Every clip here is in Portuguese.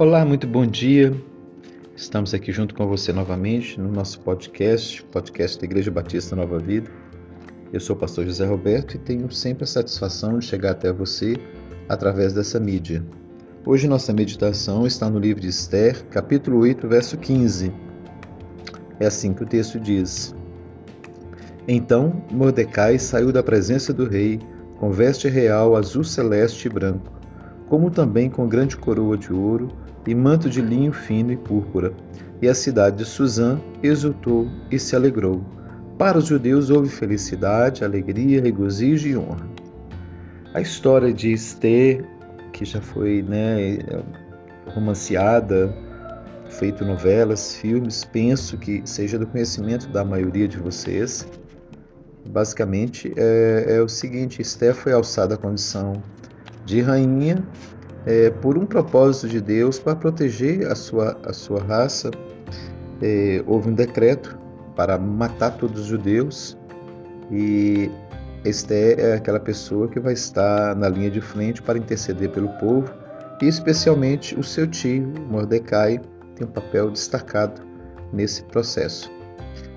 Olá, muito bom dia. Estamos aqui junto com você novamente no nosso podcast, podcast da Igreja Batista Nova Vida. Eu sou o pastor José Roberto e tenho sempre a satisfação de chegar até você através dessa mídia. Hoje nossa meditação está no livro de Esther, capítulo 8, verso 15. É assim que o texto diz: Então Mordecai saiu da presença do rei com veste real azul celeste e branco, como também com grande coroa de ouro e manto de linho fino e púrpura. E a cidade de Suzã exultou e se alegrou. Para os judeus houve felicidade, alegria, regozijo e honra. A história de Esther, que já foi né, romanceada, feito novelas, filmes, penso que seja do conhecimento da maioria de vocês. Basicamente é, é o seguinte: Esther foi alçada à condição de rainha é, por um propósito de Deus para proteger a sua, a sua raça. É, houve um decreto para matar todos os judeus e Esther é aquela pessoa que vai estar na linha de frente para interceder pelo povo e especialmente o seu tio Mordecai tem um papel destacado nesse processo.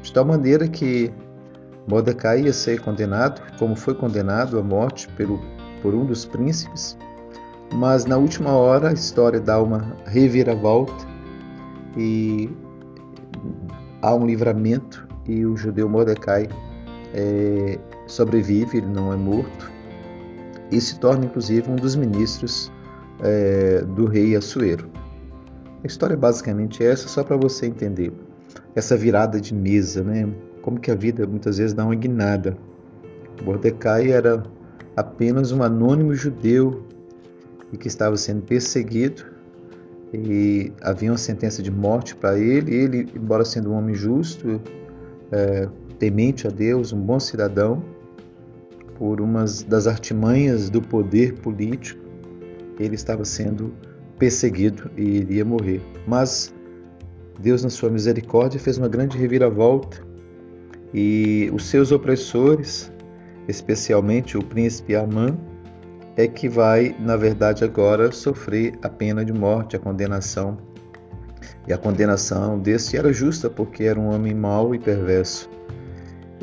De tal maneira que Mordecai ia ser condenado, como foi condenado à morte pelo, por um dos príncipes, mas na última hora a história dá uma reviravolta e há um livramento e o judeu Mordecai é, sobrevive, ele não é morto e se torna inclusive um dos ministros é, do rei Assuero. A história é basicamente essa, só para você entender essa virada de mesa, né? Como que a vida muitas vezes dá uma guinada. Mordecai era apenas um anônimo judeu e que estava sendo perseguido e havia uma sentença de morte para ele. Ele, embora sendo um homem justo, é, temente a Deus, um bom cidadão, por umas das artimanhas do poder político, ele estava sendo perseguido e iria morrer. Mas Deus, na sua misericórdia, fez uma grande reviravolta e os seus opressores, especialmente o príncipe Amã, é que vai, na verdade, agora sofrer a pena de morte, a condenação. E a condenação desse era justa porque era um homem mau e perverso.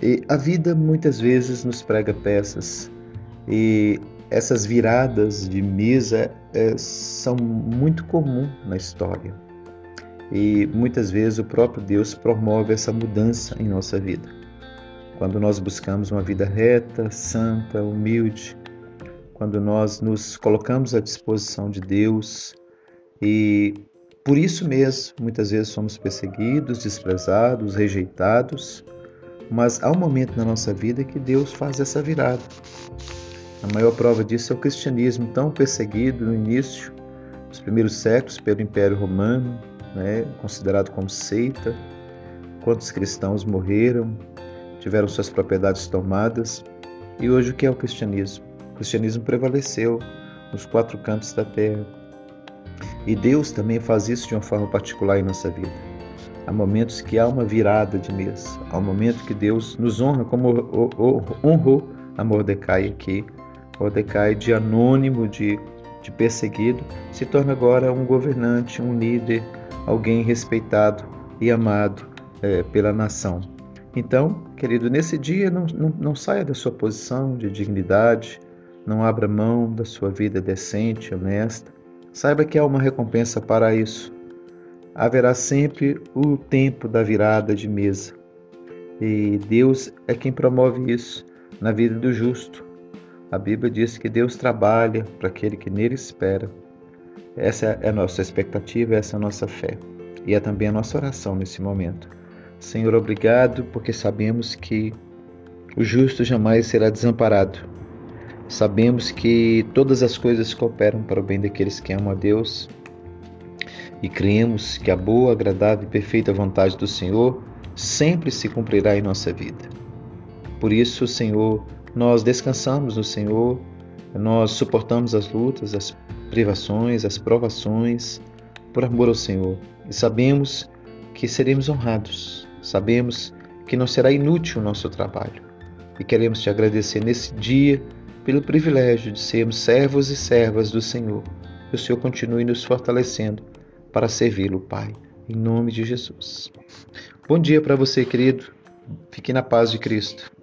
E a vida muitas vezes nos prega peças e essas viradas de mesa é, são muito comuns na história. E muitas vezes o próprio Deus promove essa mudança em nossa vida. Quando nós buscamos uma vida reta, santa, humilde, quando nós nos colocamos à disposição de Deus e por isso mesmo muitas vezes somos perseguidos, desprezados, rejeitados, mas há um momento na nossa vida que Deus faz essa virada. A maior prova disso é o cristianismo, tão perseguido no início dos primeiros séculos pelo Império Romano, né, considerado como seita. Quantos cristãos morreram, tiveram suas propriedades tomadas, e hoje o que é o cristianismo? Cristianismo prevaleceu nos quatro cantos da terra. E Deus também faz isso de uma forma particular em nossa vida. Há momentos que há uma virada de mesa, há um momento que Deus nos honra como honrou a Mordecai aqui. Mordecai, de anônimo, de, de perseguido, se torna agora um governante, um líder, alguém respeitado e amado é, pela nação. Então, querido, nesse dia não, não, não saia da sua posição de dignidade, não abra mão da sua vida decente, honesta. Saiba que há uma recompensa para isso. Haverá sempre o tempo da virada de mesa. E Deus é quem promove isso na vida do justo. A Bíblia diz que Deus trabalha para aquele que nele espera. Essa é a nossa expectativa, essa é a nossa fé. E é também a nossa oração nesse momento. Senhor, obrigado, porque sabemos que o justo jamais será desamparado Sabemos que todas as coisas cooperam para o bem daqueles que amam a Deus e cremos que a boa, agradável e perfeita vontade do Senhor sempre se cumprirá em nossa vida. Por isso, Senhor, nós descansamos no Senhor, nós suportamos as lutas, as privações, as provações por amor ao Senhor e sabemos que seremos honrados, sabemos que não será inútil o nosso trabalho e queremos te agradecer nesse dia pelo privilégio de sermos servos e servas do Senhor. Que o Senhor continue nos fortalecendo para servi-lo, Pai, em nome de Jesus. Bom dia para você, querido. Fique na paz de Cristo.